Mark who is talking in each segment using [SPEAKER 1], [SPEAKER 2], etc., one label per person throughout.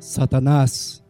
[SPEAKER 1] Satanás,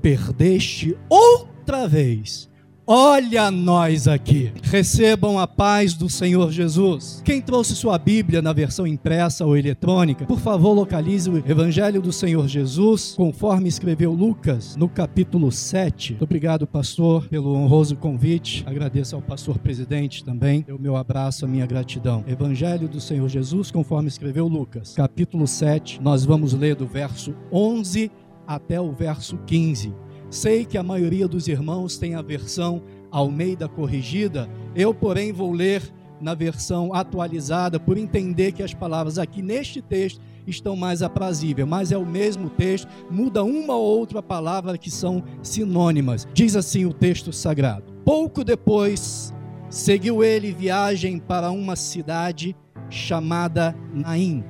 [SPEAKER 1] perdeste outra vez Olha nós aqui. Recebam a paz do Senhor Jesus. Quem trouxe sua Bíblia na versão impressa ou eletrônica, por favor, localize o Evangelho do Senhor Jesus, conforme escreveu Lucas, no capítulo 7. Muito obrigado, pastor, pelo honroso convite. Agradeço ao pastor presidente também. O meu abraço, a minha gratidão. Evangelho do Senhor Jesus, conforme escreveu Lucas, capítulo 7. Nós vamos ler do verso 11 até o verso 15. Sei que a maioria dos irmãos tem a versão Almeida corrigida, eu, porém, vou ler na versão atualizada, por entender que as palavras aqui neste texto estão mais aprazíveis, mas é o mesmo texto, muda uma ou outra palavra que são sinônimas. Diz assim o texto sagrado: Pouco depois, seguiu ele viagem para uma cidade chamada Naim,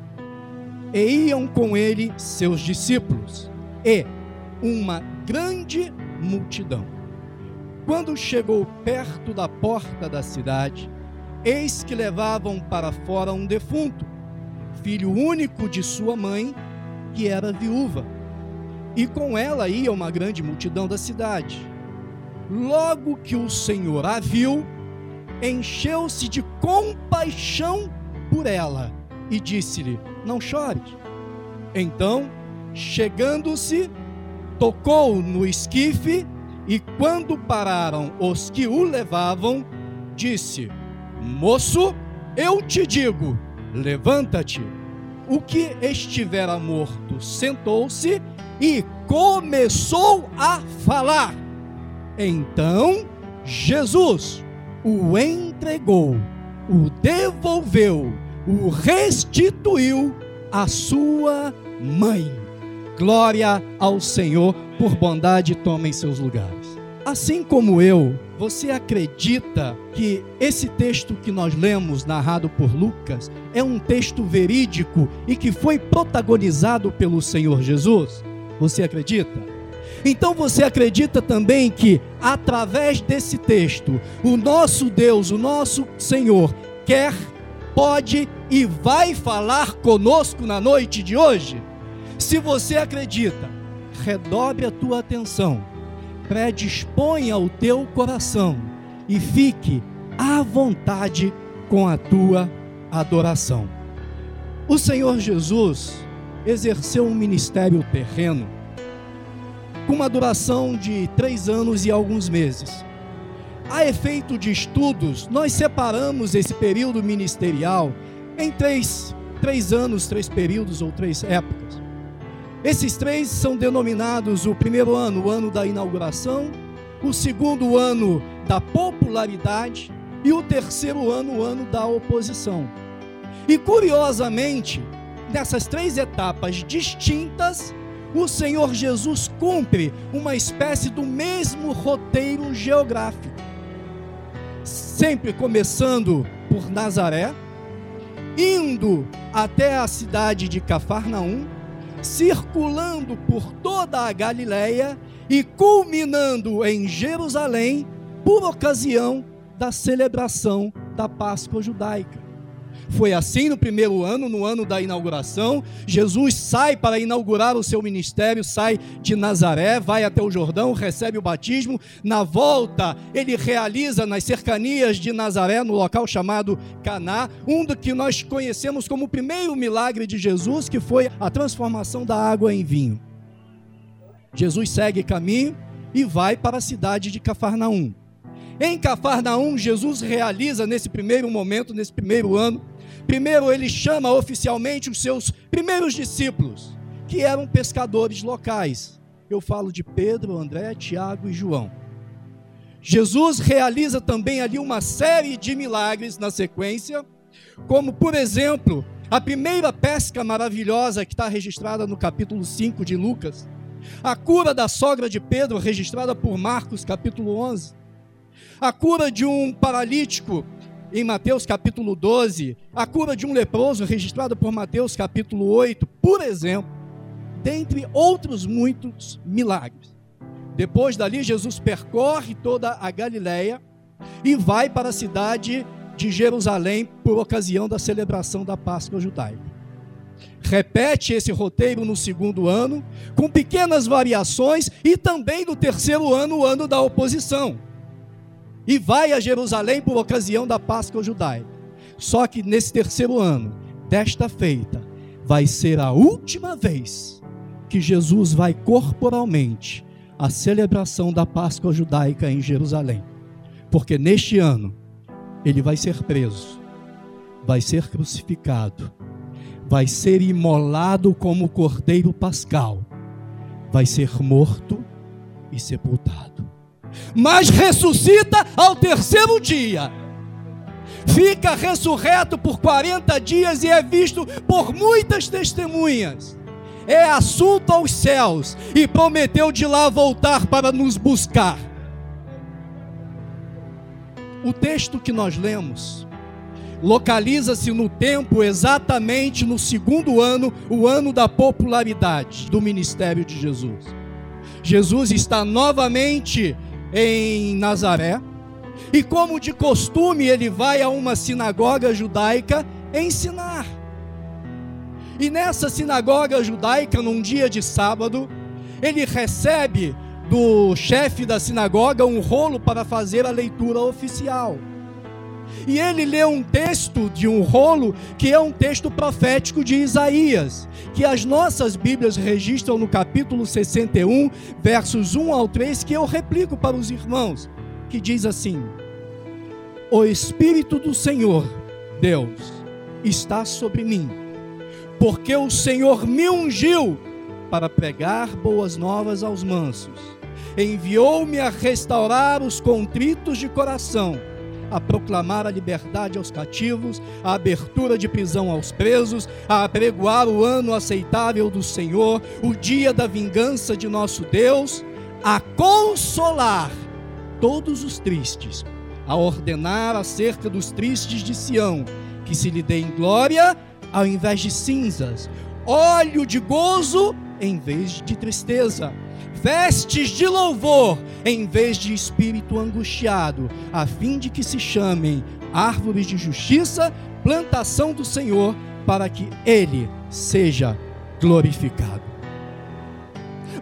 [SPEAKER 1] e iam com ele seus discípulos. E uma grande multidão. Quando chegou perto da porta da cidade, eis que levavam para fora um defunto, filho único de sua mãe, que era viúva. E com ela ia uma grande multidão da cidade. Logo que o Senhor a viu, encheu-se de compaixão por ela e disse-lhe: Não chores. Então, chegando-se, tocou no esquife e, quando pararam os que o levavam, disse: Moço, eu te digo, levanta-te. O que estivera morto sentou-se e começou a falar. Então Jesus o entregou, o devolveu, o restituiu à sua mãe. Glória ao Senhor, por bondade tomem seus lugares. Assim como eu, você acredita que esse texto que nós lemos, narrado por Lucas, é um texto verídico e que foi protagonizado pelo Senhor Jesus? Você acredita? Então você acredita também que, através desse texto, o nosso Deus, o nosso Senhor, quer, pode e vai falar conosco na noite de hoje? Se você acredita, redobre a tua atenção, predisponha o teu coração e fique à vontade com a tua adoração. O Senhor Jesus exerceu um ministério terreno com uma duração de três anos e alguns meses. A efeito de estudos, nós separamos esse período ministerial em três, três anos, três períodos ou três épocas. Esses três são denominados o primeiro ano, o ano da inauguração, o segundo ano da popularidade e o terceiro ano, o ano da oposição. E curiosamente, nessas três etapas distintas, o Senhor Jesus cumpre uma espécie do mesmo roteiro geográfico. Sempre começando por Nazaré, indo até a cidade de Cafarnaum, circulando por toda a Galiléia e culminando em Jerusalém por ocasião da celebração da Páscoa judaica. Foi assim no primeiro ano, no ano da inauguração. Jesus sai para inaugurar o seu ministério, sai de Nazaré, vai até o Jordão, recebe o batismo. Na volta, ele realiza nas cercanias de Nazaré, no local chamado Caná, um do que nós conhecemos como o primeiro milagre de Jesus, que foi a transformação da água em vinho. Jesus segue caminho e vai para a cidade de Cafarnaum. Em Cafarnaum, Jesus realiza nesse primeiro momento, nesse primeiro ano, Primeiro, ele chama oficialmente os seus primeiros discípulos, que eram pescadores locais. Eu falo de Pedro, André, Tiago e João. Jesus realiza também ali uma série de milagres na sequência, como, por exemplo, a primeira pesca maravilhosa que está registrada no capítulo 5 de Lucas, a cura da sogra de Pedro, registrada por Marcos, capítulo 11, a cura de um paralítico em Mateus capítulo 12, a cura de um leproso registrada por Mateus capítulo 8, por exemplo, dentre outros muitos milagres. Depois dali, Jesus percorre toda a Galiléia e vai para a cidade de Jerusalém por ocasião da celebração da Páscoa judaica. repete esse roteiro no segundo ano, com pequenas variações, e também no terceiro ano, o ano da oposição. E vai a Jerusalém por ocasião da Páscoa judaica. Só que nesse terceiro ano, desta feita, vai ser a última vez que Jesus vai corporalmente à celebração da Páscoa judaica em Jerusalém. Porque neste ano, ele vai ser preso, vai ser crucificado vai ser imolado como cordeiro pascal, vai ser morto e sepultado. Mas ressuscita ao terceiro dia. Fica ressurreto por 40 dias e é visto por muitas testemunhas. É assunto aos céus e prometeu de lá voltar para nos buscar. O texto que nós lemos localiza-se no tempo exatamente no segundo ano, o ano da popularidade do ministério de Jesus. Jesus está novamente em Nazaré, e como de costume, ele vai a uma sinagoga judaica ensinar. E nessa sinagoga judaica, num dia de sábado, ele recebe do chefe da sinagoga um rolo para fazer a leitura oficial e ele lê um texto de um rolo que é um texto profético de Isaías, que as nossas Bíblias registram no capítulo 61, versos 1 ao 3, que eu replico para os irmãos, que diz assim: O Espírito do Senhor, Deus, está sobre mim, porque o Senhor me ungiu para pregar boas novas aos mansos, enviou-me a restaurar os contritos de coração a proclamar a liberdade aos cativos, a abertura de prisão aos presos, a apregoar o ano aceitável do Senhor, o dia da vingança de nosso Deus, a consolar todos os tristes, a ordenar acerca dos tristes de Sião, que se lhe dê em glória ao invés de cinzas, óleo de gozo em vez de tristeza vestes de louvor em vez de espírito angustiado, a fim de que se chamem árvores de justiça, plantação do Senhor, para que ele seja glorificado.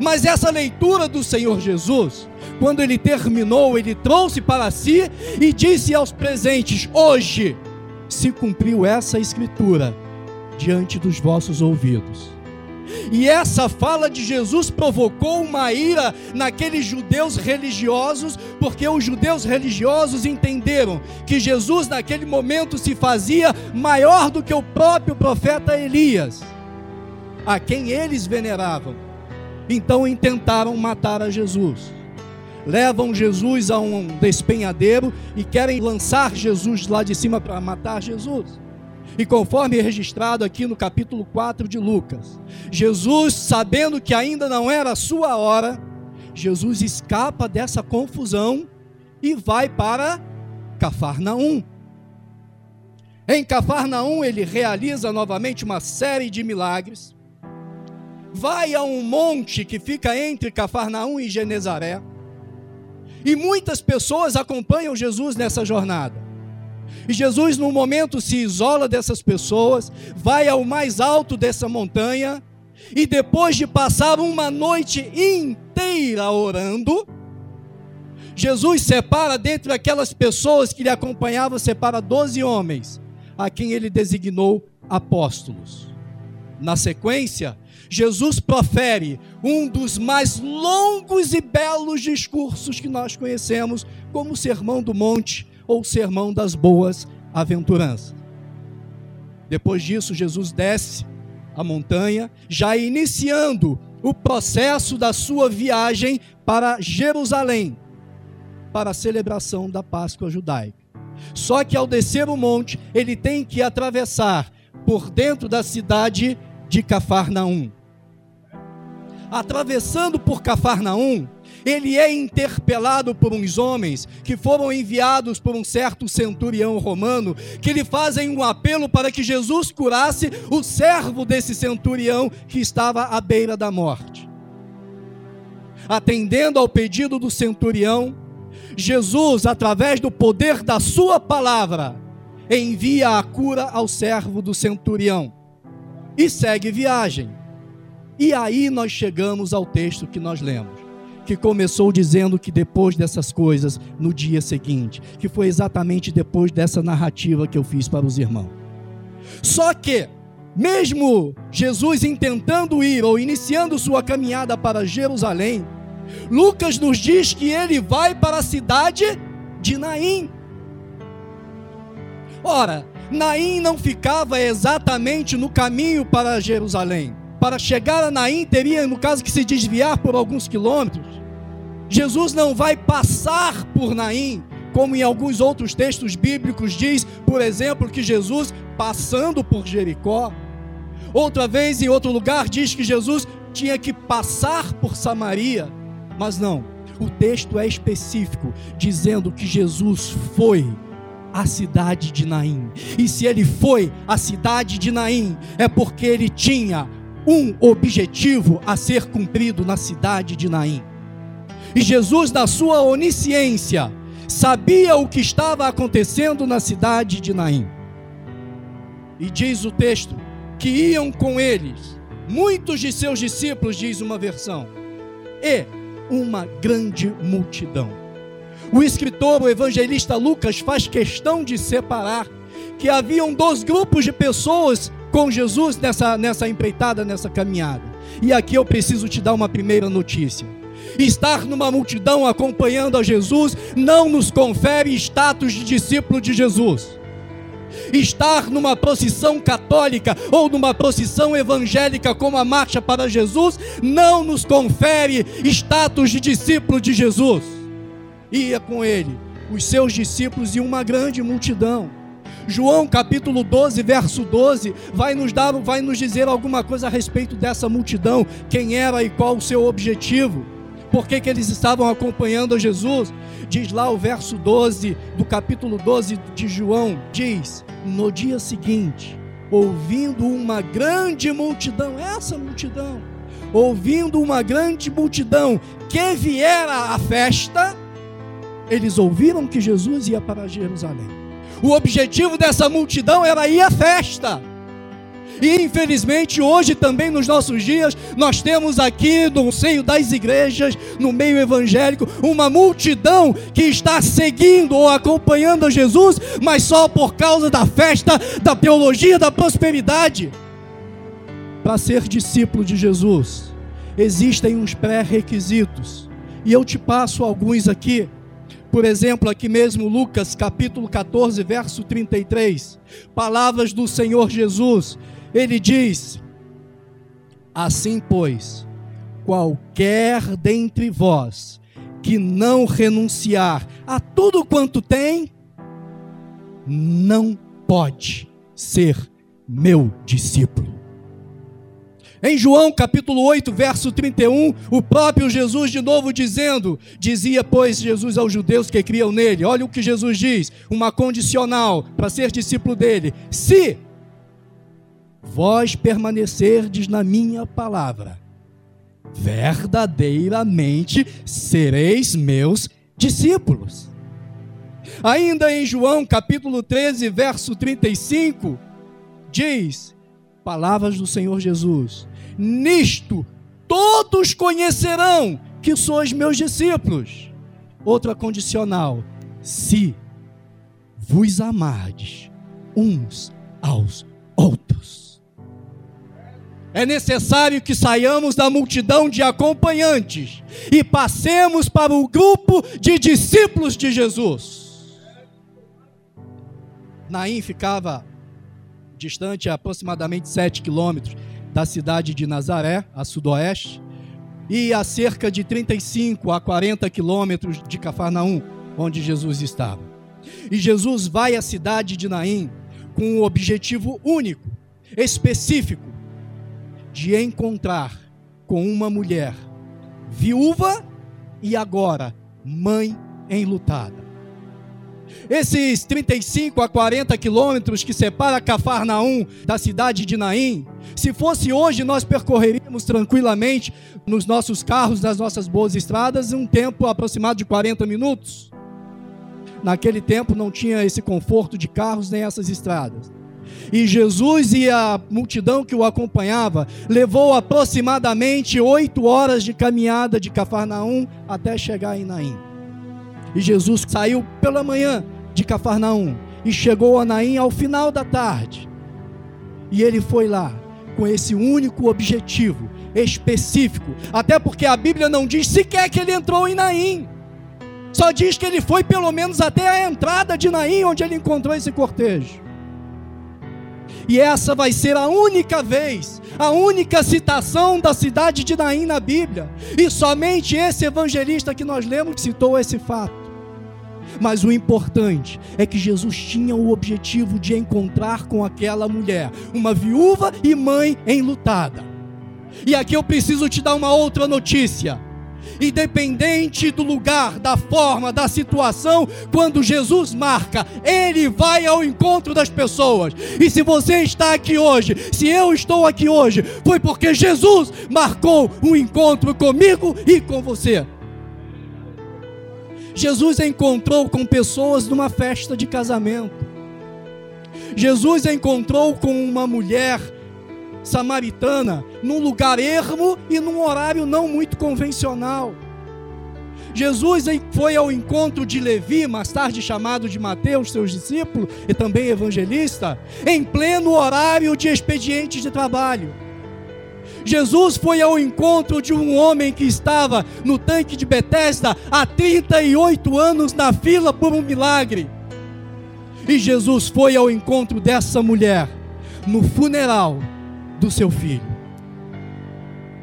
[SPEAKER 1] Mas essa leitura do Senhor Jesus, quando ele terminou, ele trouxe para si e disse aos presentes: Hoje se cumpriu essa escritura diante dos vossos ouvidos. E essa fala de Jesus provocou uma ira naqueles judeus religiosos, porque os judeus religiosos entenderam que Jesus naquele momento se fazia maior do que o próprio profeta Elias, a quem eles veneravam. Então intentaram matar a Jesus. Levam Jesus a um despenhadeiro e querem lançar Jesus lá de cima para matar Jesus. E conforme registrado aqui no capítulo 4 de Lucas, Jesus, sabendo que ainda não era a sua hora, Jesus escapa dessa confusão e vai para Cafarnaum. Em Cafarnaum, ele realiza novamente uma série de milagres. Vai a um monte que fica entre Cafarnaum e Genezaré. E muitas pessoas acompanham Jesus nessa jornada. E Jesus, no momento, se isola dessas pessoas, vai ao mais alto dessa montanha, e depois de passar uma noite inteira orando, Jesus separa dentre aquelas pessoas que lhe acompanhavam, separa doze homens, a quem ele designou apóstolos. Na sequência, Jesus profere um dos mais longos e belos discursos que nós conhecemos, como o Sermão do Monte, ou sermão das boas aventuranças. Depois disso, Jesus desce a montanha, já iniciando o processo da sua viagem para Jerusalém, para a celebração da Páscoa judaica. Só que ao descer o monte, ele tem que atravessar por dentro da cidade de Cafarnaum. Atravessando por Cafarnaum, ele é interpelado por uns homens que foram enviados por um certo centurião romano, que lhe fazem um apelo para que Jesus curasse o servo desse centurião que estava à beira da morte. Atendendo ao pedido do centurião, Jesus, através do poder da sua palavra, envia a cura ao servo do centurião. e segue viagem. E aí nós chegamos ao texto que nós lemos, que começou dizendo que depois dessas coisas, no dia seguinte, que foi exatamente depois dessa narrativa que eu fiz para os irmãos. Só que, mesmo Jesus intentando ir ou iniciando sua caminhada para Jerusalém, Lucas nos diz que ele vai para a cidade de Naim. Ora, Naim não ficava exatamente no caminho para Jerusalém. Para chegar a Naim, teria, no caso, que se desviar por alguns quilômetros. Jesus não vai passar por Naim, como em alguns outros textos bíblicos diz, por exemplo, que Jesus passando por Jericó. Outra vez, em outro lugar, diz que Jesus tinha que passar por Samaria. Mas não, o texto é específico, dizendo que Jesus foi à cidade de Naim. E se ele foi à cidade de Naim, é porque ele tinha um objetivo a ser cumprido na cidade de Naim. E Jesus, na sua onisciência, sabia o que estava acontecendo na cidade de Naim. E diz o texto que iam com eles muitos de seus discípulos, diz uma versão, e uma grande multidão. O escritor, o evangelista Lucas, faz questão de separar que haviam dois grupos de pessoas com Jesus nessa, nessa empreitada, nessa caminhada. E aqui eu preciso te dar uma primeira notícia. Estar numa multidão acompanhando a Jesus não nos confere status de discípulo de Jesus estar numa procissão católica ou numa procissão evangélica como a Marcha para Jesus não nos confere status de discípulo de Jesus. Ia com ele os seus discípulos e uma grande multidão. João capítulo 12, verso 12, vai nos dar, vai nos dizer alguma coisa a respeito dessa multidão, quem era e qual o seu objetivo por que, que eles estavam acompanhando Jesus. Diz lá o verso 12 do capítulo 12 de João: diz, no dia seguinte, ouvindo uma grande multidão, essa multidão, ouvindo uma grande multidão que viera à festa, eles ouviram que Jesus ia para Jerusalém. O objetivo dessa multidão era ir à festa. E infelizmente hoje também nos nossos dias nós temos aqui no seio das igrejas, no meio evangélico, uma multidão que está seguindo ou acompanhando a Jesus, mas só por causa da festa, da teologia da prosperidade. Para ser discípulo de Jesus, existem uns pré-requisitos. E eu te passo alguns aqui. Por exemplo, aqui mesmo Lucas capítulo 14, verso 33. Palavras do Senhor Jesus ele diz: Assim, pois, qualquer dentre vós que não renunciar a tudo quanto tem, não pode ser meu discípulo. Em João capítulo 8, verso 31, o próprio Jesus de novo dizendo, dizia pois Jesus aos judeus que criam nele, olha o que Jesus diz, uma condicional para ser discípulo dele: se vós permanecerdes na minha palavra, verdadeiramente sereis meus discípulos. Ainda em João capítulo 13, verso 35, diz: Palavras do Senhor Jesus: Nisto todos conhecerão que sois meus discípulos. Outra condicional: se vos amardes uns aos outros. É necessário que saiamos da multidão de acompanhantes e passemos para o grupo de discípulos de Jesus. Naim ficava distante aproximadamente 7 quilômetros da cidade de Nazaré, a sudoeste, e a cerca de 35 a 40 quilômetros de Cafarnaum, onde Jesus estava. E Jesus vai à cidade de Naim com um objetivo único, específico, de encontrar com uma mulher viúva e agora mãe enlutada. Esses 35 a 40 quilômetros que separa Cafarnaum da cidade de Naim, se fosse hoje nós percorreríamos tranquilamente nos nossos carros, nas nossas boas estradas, um tempo aproximado de 40 minutos. Naquele tempo não tinha esse conforto de carros nem essas estradas. E Jesus e a multidão que o acompanhava levou aproximadamente oito horas de caminhada de Cafarnaum até chegar em Naim. E Jesus saiu pela manhã de Cafarnaum e chegou a Naim ao final da tarde. E ele foi lá com esse único objetivo específico, até porque a Bíblia não diz sequer que ele entrou em Naim. Só diz que ele foi pelo menos até a entrada de Naim, onde ele encontrou esse cortejo. E essa vai ser a única vez, a única citação da cidade de Naim na Bíblia. E somente esse evangelista que nós lemos citou esse fato. Mas o importante é que Jesus tinha o objetivo de encontrar com aquela mulher, uma viúva e mãe enlutada. E aqui eu preciso te dar uma outra notícia independente do lugar, da forma, da situação, quando Jesus marca, ele vai ao encontro das pessoas. E se você está aqui hoje, se eu estou aqui hoje, foi porque Jesus marcou um encontro comigo e com você. Jesus encontrou com pessoas numa festa de casamento. Jesus encontrou com uma mulher samaritana num lugar ermo e num horário não muito convencional. Jesus foi ao encontro de Levi, mais tarde chamado de Mateus, seus discípulos e também evangelista, em pleno horário de expediente de trabalho. Jesus foi ao encontro de um homem que estava no tanque de Betesda há 38 anos na fila por um milagre. E Jesus foi ao encontro dessa mulher no funeral do seu filho.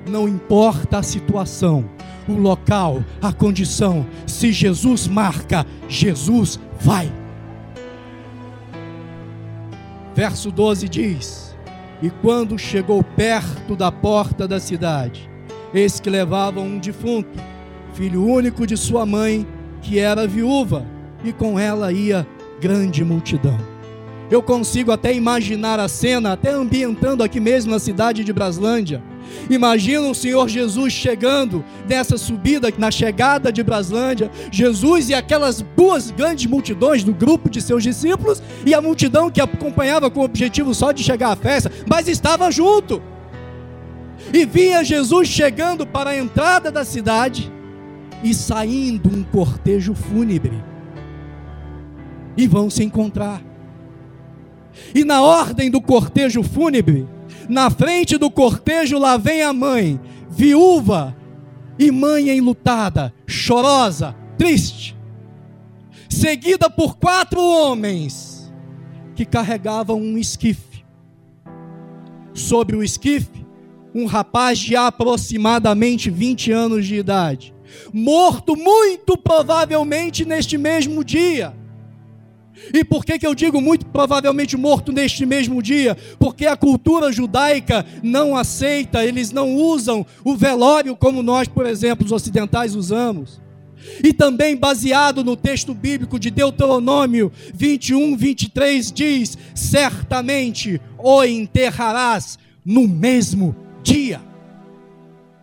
[SPEAKER 1] Não importa a situação, o local, a condição, se Jesus marca, Jesus vai. Verso 12 diz: E quando chegou perto da porta da cidade, eis que levavam um defunto, filho único de sua mãe, que era viúva, e com ela ia grande multidão. Eu consigo até imaginar a cena, até ambientando aqui mesmo na cidade de Braslândia. Imagina o Senhor Jesus chegando nessa subida, na chegada de Braslândia, Jesus e aquelas duas grandes multidões do grupo de seus discípulos e a multidão que acompanhava com o objetivo só de chegar à festa, mas estava junto. E via Jesus chegando para a entrada da cidade e saindo um cortejo fúnebre. E vão se encontrar. E na ordem do cortejo fúnebre, na frente do cortejo lá vem a mãe, viúva e mãe enlutada, chorosa, triste, seguida por quatro homens que carregavam um esquife. Sobre o esquife, um rapaz de aproximadamente 20 anos de idade, morto muito provavelmente neste mesmo dia e por que, que eu digo muito provavelmente morto neste mesmo dia? Porque a cultura judaica não aceita, eles não usam o velório como nós, por exemplo, os ocidentais usamos. E também baseado no texto bíblico de Deuteronômio 21, 23, diz: Certamente o enterrarás no mesmo dia.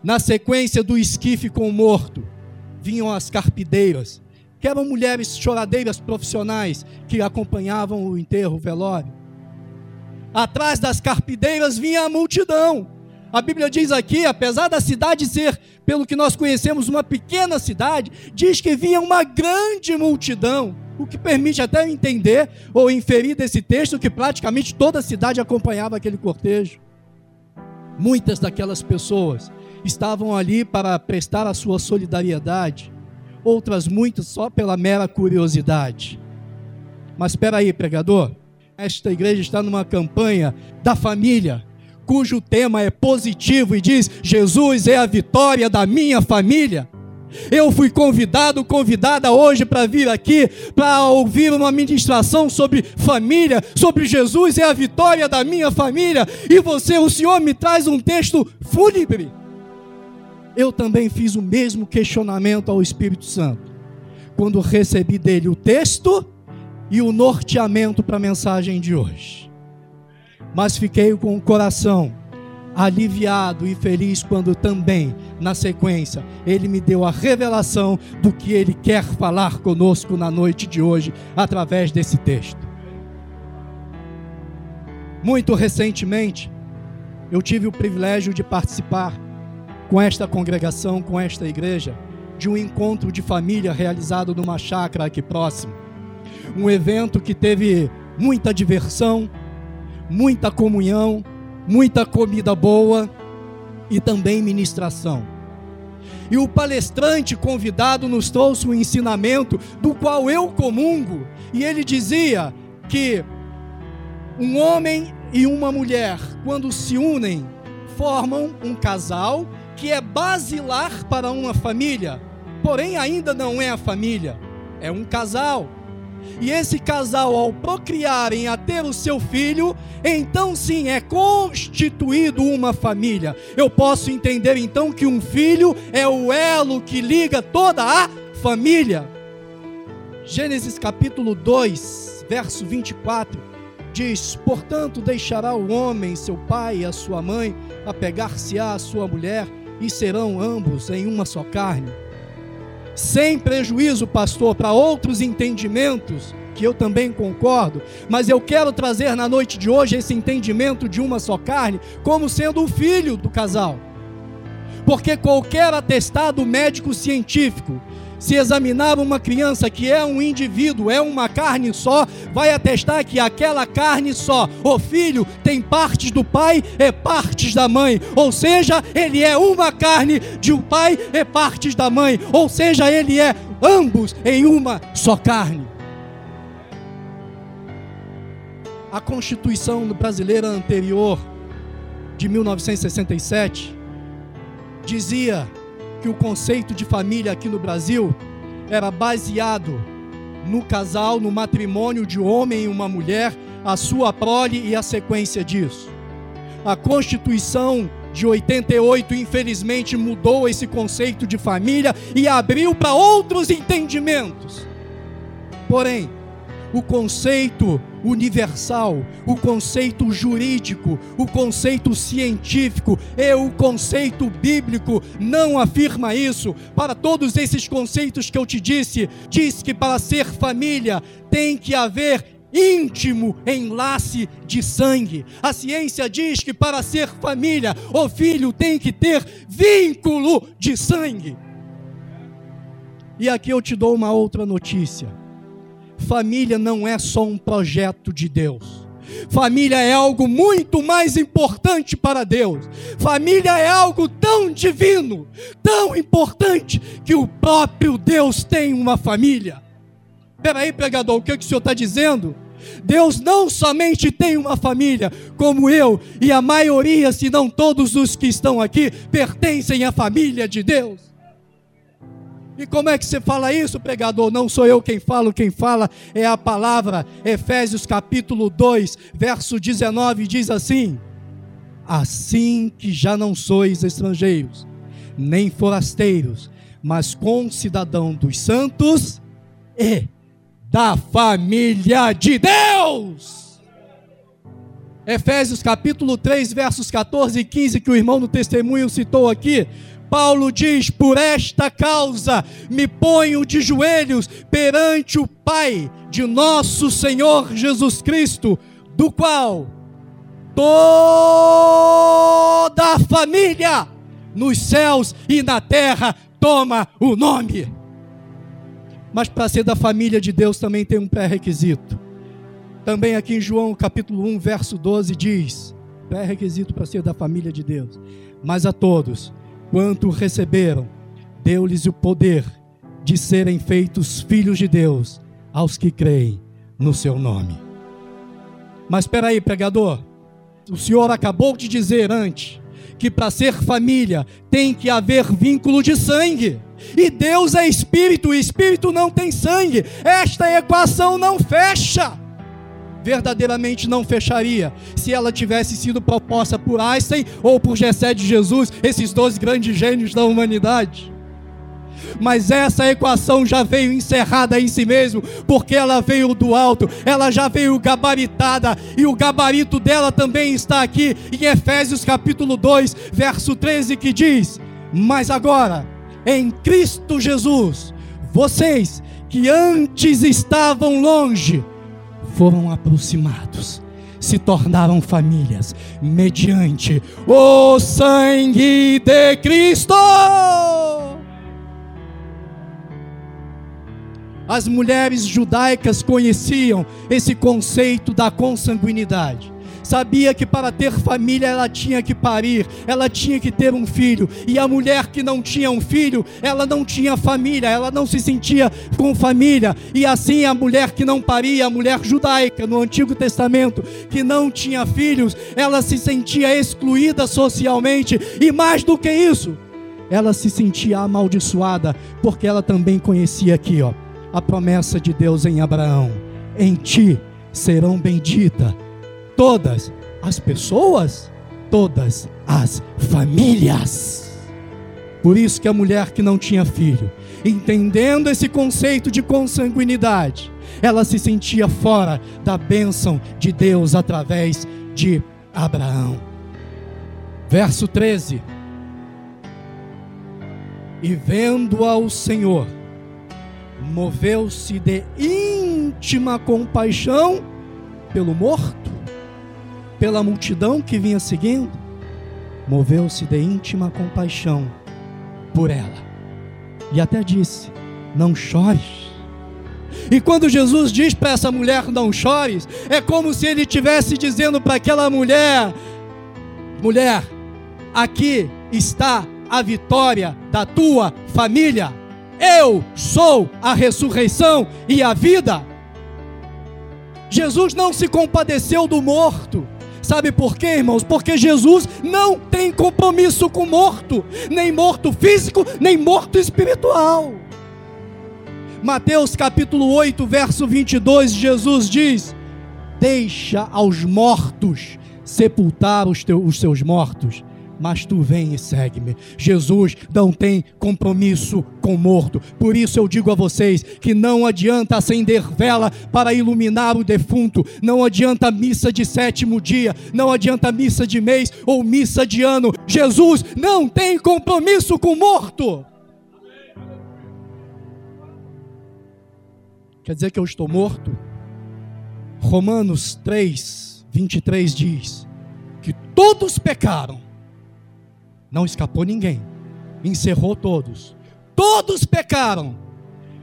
[SPEAKER 1] Na sequência do esquife com o morto, vinham as carpideiras que eram mulheres choradeiras profissionais que acompanhavam o enterro, o velório. Atrás das carpideiras vinha a multidão. A Bíblia diz aqui, apesar da cidade ser, pelo que nós conhecemos, uma pequena cidade, diz que vinha uma grande multidão, o que permite até entender ou inferir desse texto que praticamente toda a cidade acompanhava aquele cortejo. Muitas daquelas pessoas estavam ali para prestar a sua solidariedade outras muitas só pela mera curiosidade. Mas espera aí, pregador. Esta igreja está numa campanha da família, cujo tema é positivo e diz: Jesus é a vitória da minha família. Eu fui convidado, convidada hoje para vir aqui para ouvir uma ministração sobre família, sobre Jesus é a vitória da minha família. E você, o Senhor, me traz um texto fúnebre eu também fiz o mesmo questionamento ao Espírito Santo, quando recebi dele o texto e o norteamento para a mensagem de hoje. Mas fiquei com o coração aliviado e feliz quando também, na sequência, ele me deu a revelação do que ele quer falar conosco na noite de hoje, através desse texto. Muito recentemente, eu tive o privilégio de participar com esta congregação, com esta igreja, de um encontro de família realizado numa chácara aqui próximo. Um evento que teve muita diversão, muita comunhão, muita comida boa e também ministração. E o palestrante convidado nos trouxe um ensinamento do qual eu comungo, e ele dizia que um homem e uma mulher, quando se unem, formam um casal que é basilar para uma família, porém ainda não é a família, é um casal. E esse casal, ao procriarem a ter o seu filho, então sim é constituído uma família. Eu posso entender então que um filho é o elo que liga toda a família. Gênesis capítulo 2, verso 24 diz: Portanto, deixará o homem seu pai e a sua mãe, apegar-se-á à sua mulher, e serão ambos em uma só carne. Sem prejuízo, pastor, para outros entendimentos, que eu também concordo, mas eu quero trazer na noite de hoje esse entendimento de uma só carne como sendo o filho do casal. Porque qualquer atestado médico científico se examinar uma criança que é um indivíduo, é uma carne só, vai atestar que aquela carne só, o filho tem partes do pai e partes da mãe, ou seja, ele é uma carne de um pai e partes da mãe, ou seja, ele é ambos em uma só carne. A Constituição brasileira anterior, de 1967, dizia que o conceito de família aqui no Brasil era baseado no casal, no matrimônio de homem e uma mulher, a sua prole e a sequência disso. A Constituição de 88, infelizmente, mudou esse conceito de família e abriu para outros entendimentos. Porém, o conceito universal, o conceito jurídico, o conceito científico e o conceito bíblico não afirma isso. Para todos esses conceitos que eu te disse, diz que para ser família tem que haver íntimo enlace de sangue. A ciência diz que para ser família, o filho tem que ter vínculo de sangue. E aqui eu te dou uma outra notícia família não é só um projeto de Deus. Família é algo muito mais importante para Deus. Família é algo tão divino, tão importante, que o próprio Deus tem uma família. Peraí, pregador, o que, é que o senhor está dizendo? Deus não somente tem uma família, como eu e a maioria, se não todos os que estão aqui, pertencem à família de Deus. E como é que você fala isso, pregador? Não sou eu quem falo, quem fala é a palavra. Efésios capítulo 2, verso 19 diz assim: Assim que já não sois estrangeiros, nem forasteiros, mas concidadão dos santos e da família de Deus. Efésios capítulo 3, versos 14 e 15, que o irmão no testemunho citou aqui, Paulo diz: Por esta causa me ponho de joelhos perante o Pai de nosso Senhor Jesus Cristo, do qual toda a família nos céus e na terra toma o nome. Mas para ser da família de Deus também tem um pré-requisito. Também aqui em João capítulo 1, verso 12 diz: pré-requisito para ser da família de Deus. Mas a todos quanto receberam, deu-lhes o poder de serem feitos filhos de Deus aos que creem no seu nome. Mas espera aí, pregador. O senhor acabou de dizer antes que para ser família tem que haver vínculo de sangue. E Deus é espírito, e espírito não tem sangue. Esta equação não fecha verdadeiramente não fecharia se ela tivesse sido proposta por Einstein ou por Gessé de Jesus, esses dois grandes gênios da humanidade. Mas essa equação já veio encerrada em si mesmo, porque ela veio do alto, ela já veio gabaritada, e o gabarito dela também está aqui em Efésios capítulo 2, verso 13, que diz: Mas agora, em Cristo Jesus, vocês que antes estavam longe, foram aproximados, se tornaram famílias mediante o sangue de Cristo. As mulheres judaicas conheciam esse conceito da consanguinidade sabia que para ter família ela tinha que parir, ela tinha que ter um filho, e a mulher que não tinha um filho, ela não tinha família, ela não se sentia com família, e assim a mulher que não paria, a mulher judaica no Antigo Testamento, que não tinha filhos, ela se sentia excluída socialmente, e mais do que isso, ela se sentia amaldiçoada, porque ela também conhecia aqui, ó, a promessa de Deus em Abraão: em ti serão benditas todas as pessoas, todas as famílias. Por isso que a mulher que não tinha filho, entendendo esse conceito de consanguinidade, ela se sentia fora da bênção de Deus através de Abraão. Verso 13. E vendo ao Senhor, moveu-se de íntima compaixão pelo morto pela multidão que vinha seguindo, moveu-se de íntima compaixão por ela. E até disse: Não chores. E quando Jesus diz para essa mulher: Não chores, é como se ele estivesse dizendo para aquela mulher: Mulher, aqui está a vitória da tua família. Eu sou a ressurreição e a vida. Jesus não se compadeceu do morto. Sabe por quê, irmãos? Porque Jesus não tem compromisso com morto, nem morto físico, nem morto espiritual. Mateus capítulo 8, verso 22, Jesus diz: Deixa aos mortos sepultar os, teus, os seus mortos, mas tu vem e segue-me. Jesus não tem compromisso com o morto. Por isso eu digo a vocês que não adianta acender vela para iluminar o defunto, não adianta missa de sétimo dia, não adianta missa de mês ou missa de ano. Jesus não tem compromisso com o morto. Quer dizer que eu estou morto? Romanos 3, 23 diz que todos pecaram não escapou ninguém. Encerrou todos. Todos pecaram.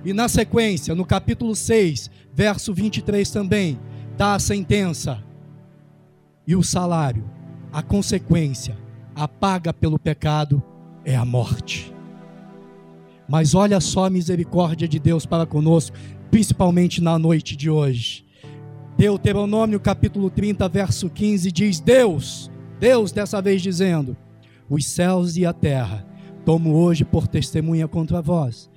[SPEAKER 1] E na sequência, no capítulo 6, verso 23 também, dá a sentença. E o salário, a consequência, a paga pelo pecado é a morte. Mas olha só a misericórdia de Deus para conosco, principalmente na noite de hoje. Deuteronômio capítulo 30, verso 15 diz: Deus, Deus dessa vez dizendo: os céus e a terra, tomo hoje por testemunha contra vós,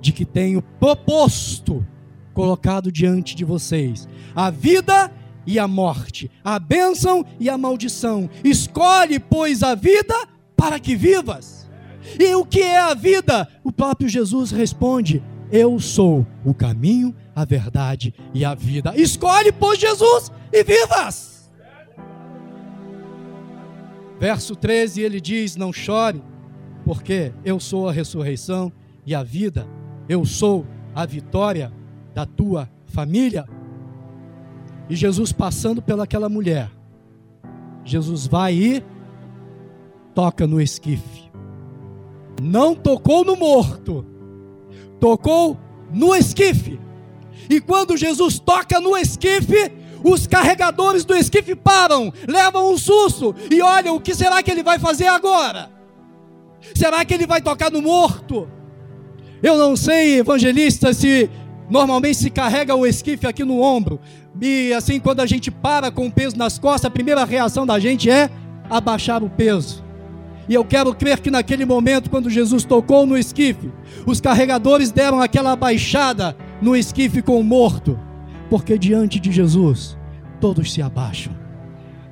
[SPEAKER 1] de que tenho proposto, colocado diante de vocês, a vida e a morte, a bênção e a maldição. Escolhe, pois, a vida para que vivas. E o que é a vida? O próprio Jesus responde: Eu sou o caminho, a verdade e a vida. Escolhe, pois, Jesus e vivas. Verso 13 ele diz: Não chore, porque eu sou a ressurreição e a vida, eu sou a vitória da tua família. E Jesus passando pelaquela mulher, Jesus vai e toca no esquife. Não tocou no morto, tocou no esquife. E quando Jesus toca no esquife, os carregadores do esquife param, levam um susto e olham: o que será que ele vai fazer agora? Será que ele vai tocar no morto? Eu não sei, evangelista, se normalmente se carrega o esquife aqui no ombro. E assim, quando a gente para com o peso nas costas, a primeira reação da gente é abaixar o peso. E eu quero crer que naquele momento, quando Jesus tocou no esquife, os carregadores deram aquela baixada no esquife com o morto porque diante de Jesus todos se abaixam.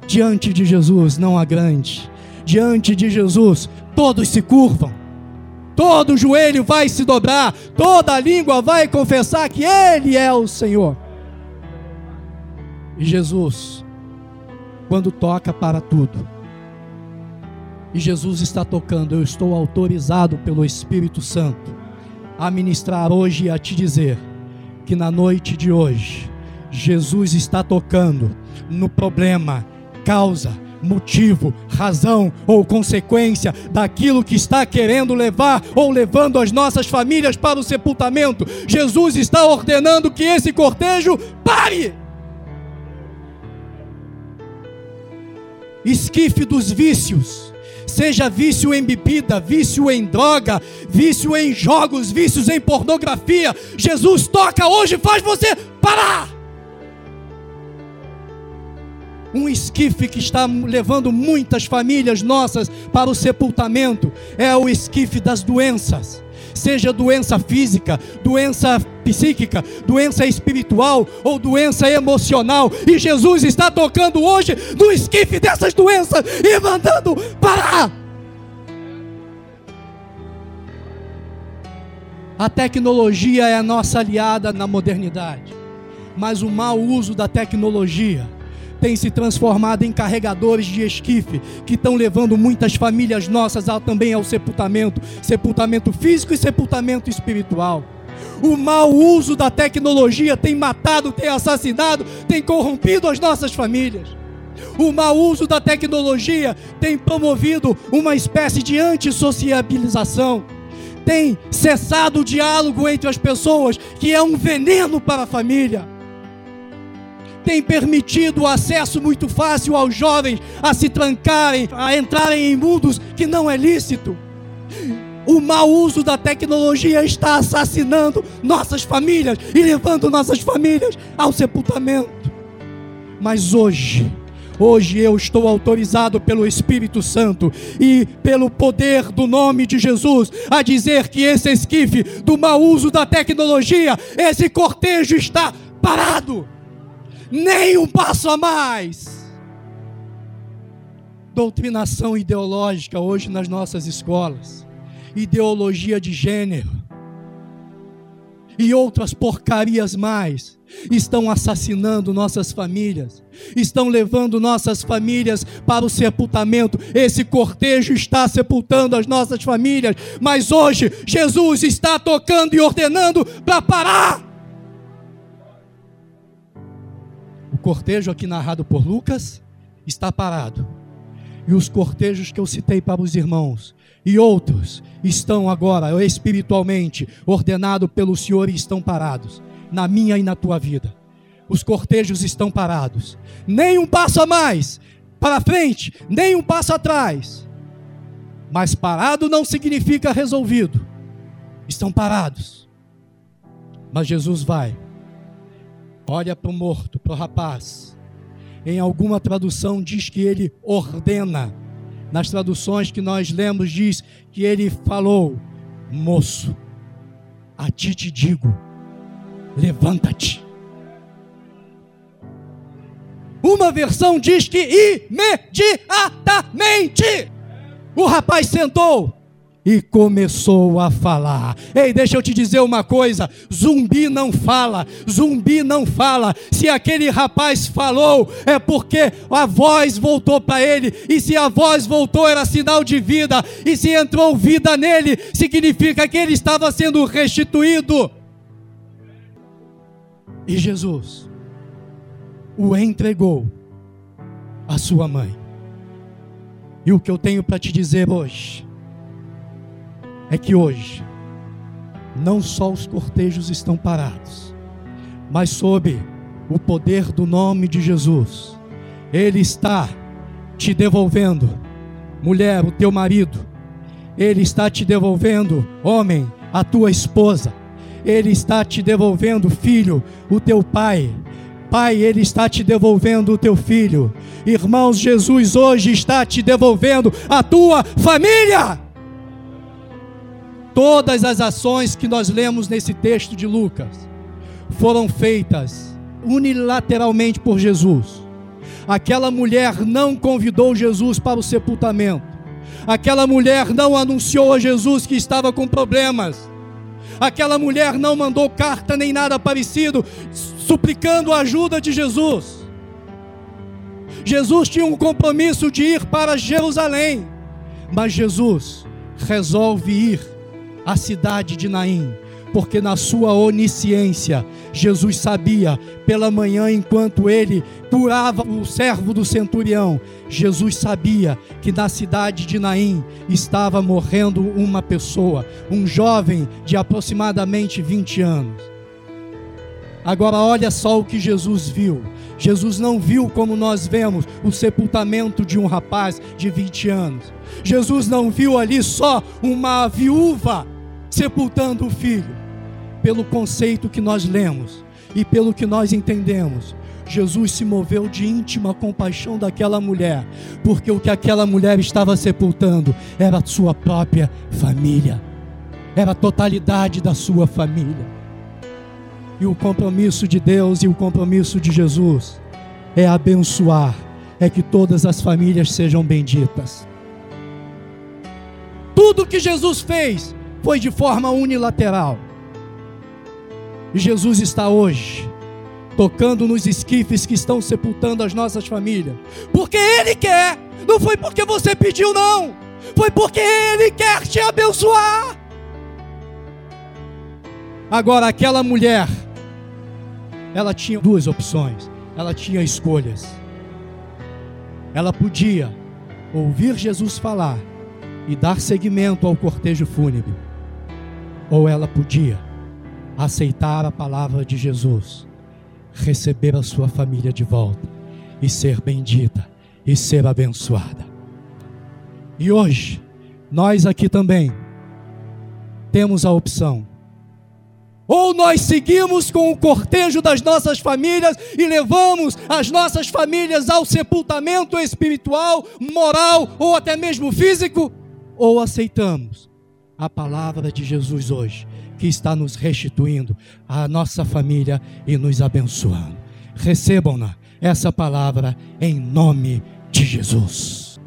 [SPEAKER 1] Diante de Jesus não há grande. Diante de Jesus todos se curvam. Todo joelho vai se dobrar, toda língua vai confessar que Ele é o Senhor. E Jesus, quando toca para tudo, e Jesus está tocando, eu estou autorizado pelo Espírito Santo a ministrar hoje e a te dizer que na noite de hoje, Jesus está tocando no problema, causa, motivo, razão ou consequência daquilo que está querendo levar ou levando as nossas famílias para o sepultamento. Jesus está ordenando que esse cortejo pare. Esquife dos vícios, seja vício em bebida, vício em droga, vício em jogos, vícios em pornografia. Jesus toca hoje, faz você parar um esquife que está levando muitas famílias nossas para o sepultamento. É o esquife das doenças. Seja doença física, doença psíquica, doença espiritual ou doença emocional. E Jesus está tocando hoje no esquife dessas doenças e mandando parar. A tecnologia é a nossa aliada na modernidade, mas o mau uso da tecnologia tem se transformado em carregadores de esquife, que estão levando muitas famílias nossas ao, também ao sepultamento sepultamento físico e sepultamento espiritual. O mau uso da tecnologia tem matado, tem assassinado, tem corrompido as nossas famílias. O mau uso da tecnologia tem promovido uma espécie de antissociabilização tem cessado o diálogo entre as pessoas, que é um veneno para a família tem permitido o acesso muito fácil aos jovens a se trancarem, a entrarem em mundos que não é lícito. O mau uso da tecnologia está assassinando nossas famílias e levando nossas famílias ao sepultamento. Mas hoje, hoje eu estou autorizado pelo Espírito Santo e pelo poder do nome de Jesus a dizer que esse esquife do mau uso da tecnologia, esse cortejo está parado nem um passo a mais. Doutrinação ideológica hoje nas nossas escolas, ideologia de gênero e outras porcarias mais estão assassinando nossas famílias, estão levando nossas famílias para o sepultamento. Esse cortejo está sepultando as nossas famílias, mas hoje Jesus está tocando e ordenando para parar. Cortejo aqui narrado por Lucas está parado. E os cortejos que eu citei para os irmãos e outros estão agora espiritualmente ordenados pelo Senhor e estão parados na minha e na tua vida. Os cortejos estão parados. Nem um passo a mais para frente, nem um passo atrás. Mas parado não significa resolvido. Estão parados. Mas Jesus vai olha para o morto, para o rapaz. Em alguma tradução diz que ele ordena. Nas traduções que nós lemos, diz que ele falou: Moço, a ti te digo, levanta-te. Uma versão diz que imediatamente o rapaz sentou e começou a falar. Ei, deixa eu te dizer uma coisa: zumbi não fala, zumbi não fala. Se aquele rapaz falou, é porque a voz voltou para ele, e se a voz voltou, era sinal de vida, e se entrou vida nele, significa que ele estava sendo restituído. E Jesus o entregou à sua mãe. E o que eu tenho para te dizer hoje, é que hoje, não só os cortejos estão parados, mas sob o poder do nome de Jesus, Ele está te devolvendo, mulher, o teu marido, Ele está te devolvendo, homem, a tua esposa, Ele está te devolvendo, filho, o teu pai, Pai, Ele está te devolvendo o teu filho. Irmãos, Jesus hoje está te devolvendo a tua família. Todas as ações que nós lemos nesse texto de Lucas foram feitas unilateralmente por Jesus. Aquela mulher não convidou Jesus para o sepultamento. Aquela mulher não anunciou a Jesus que estava com problemas. Aquela mulher não mandou carta nem nada parecido, suplicando a ajuda de Jesus. Jesus tinha um compromisso de ir para Jerusalém, mas Jesus resolve ir a cidade de Naim, porque na sua onisciência, Jesus sabia, pela manhã, enquanto ele curava o servo do centurião, Jesus sabia que na cidade de Naim estava morrendo uma pessoa, um jovem de aproximadamente 20 anos. Agora, olha só o que Jesus viu. Jesus não viu como nós vemos o sepultamento de um rapaz de 20 anos. Jesus não viu ali só uma viúva sepultando o filho pelo conceito que nós lemos e pelo que nós entendemos, Jesus se moveu de íntima compaixão daquela mulher, porque o que aquela mulher estava sepultando era a sua própria família, era a totalidade da sua família. E o compromisso de Deus e o compromisso de Jesus é abençoar, é que todas as famílias sejam benditas. Tudo que Jesus fez foi de forma unilateral. E Jesus está hoje tocando nos esquifes que estão sepultando as nossas famílias. Porque Ele quer, não foi porque você pediu, não. Foi porque Ele quer te abençoar. Agora, aquela mulher, ela tinha duas opções, ela tinha escolhas. Ela podia ouvir Jesus falar e dar seguimento ao cortejo fúnebre, ou ela podia aceitar a palavra de Jesus, receber a sua família de volta e ser bendita e ser abençoada. E hoje, nós aqui também temos a opção. Ou nós seguimos com o cortejo das nossas famílias e levamos as nossas famílias ao sepultamento espiritual, moral ou até mesmo físico, ou aceitamos a palavra de Jesus hoje que está nos restituindo a nossa família e nos abençoando. Recebam-na essa palavra em nome de Jesus.